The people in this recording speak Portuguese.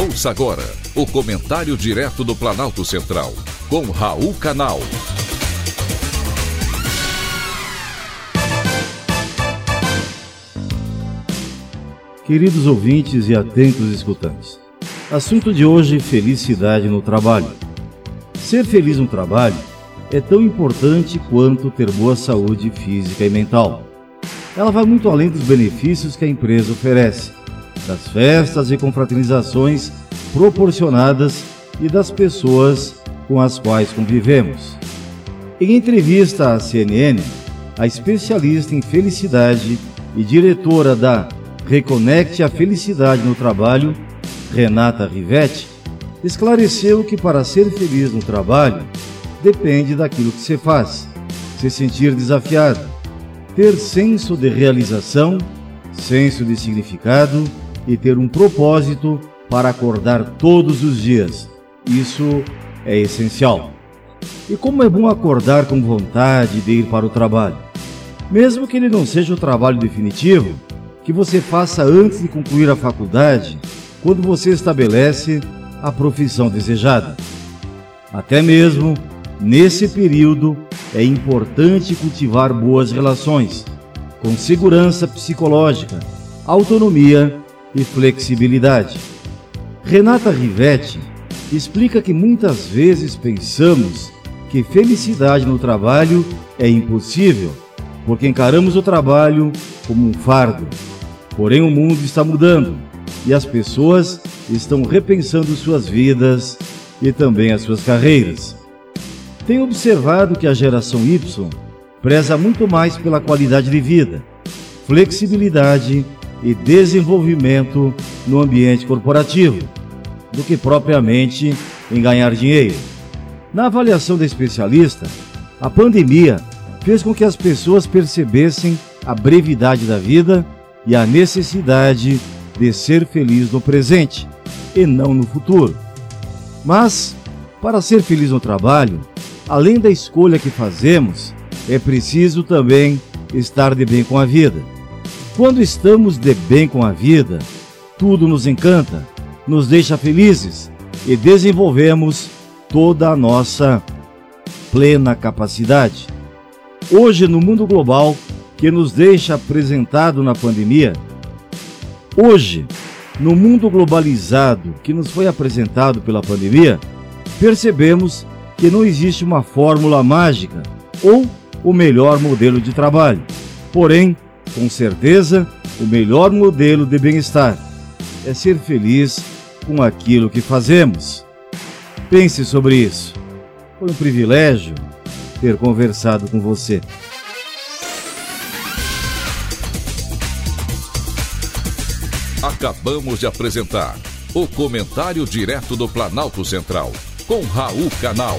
Ouça agora o comentário direto do Planalto Central, com Raul Canal. Queridos ouvintes e atentos escutantes, assunto de hoje: felicidade no trabalho. Ser feliz no trabalho é tão importante quanto ter boa saúde física e mental. Ela vai muito além dos benefícios que a empresa oferece, das festas e confraternizações proporcionadas e das pessoas com as quais convivemos. Em entrevista à CNN, a especialista em felicidade e diretora da Reconecte a Felicidade no Trabalho, Renata Rivetti, esclareceu que para ser feliz no trabalho depende daquilo que se faz, se sentir desafiado, ter senso de realização, senso de significado e ter um propósito para acordar todos os dias. Isso é essencial. E como é bom acordar com vontade de ir para o trabalho. Mesmo que ele não seja o trabalho definitivo, que você faça antes de concluir a faculdade, quando você estabelece a profissão desejada. Até mesmo nesse período é importante cultivar boas relações, com segurança psicológica, autonomia e flexibilidade. Renata Rivetti explica que muitas vezes pensamos que felicidade no trabalho é impossível, porque encaramos o trabalho como um fardo. Porém, o mundo está mudando e as pessoas estão repensando suas vidas e também as suas carreiras. Tenho observado que a geração Y preza muito mais pela qualidade de vida, flexibilidade e desenvolvimento no ambiente corporativo, do que propriamente em ganhar dinheiro. Na avaliação da especialista, a pandemia fez com que as pessoas percebessem a brevidade da vida e a necessidade de ser feliz no presente e não no futuro. Mas, para ser feliz no trabalho, além da escolha que fazemos, é preciso também estar de bem com a vida. Quando estamos de bem com a vida, tudo nos encanta, nos deixa felizes e desenvolvemos toda a nossa plena capacidade. Hoje, no mundo global que nos deixa apresentado na pandemia, hoje, no mundo globalizado que nos foi apresentado pela pandemia, percebemos que não existe uma fórmula mágica ou o melhor modelo de trabalho. Porém, com certeza, o melhor modelo de bem-estar é ser feliz com aquilo que fazemos. Pense sobre isso. Foi um privilégio ter conversado com você. Acabamos de apresentar o Comentário Direto do Planalto Central, com Raul Canal.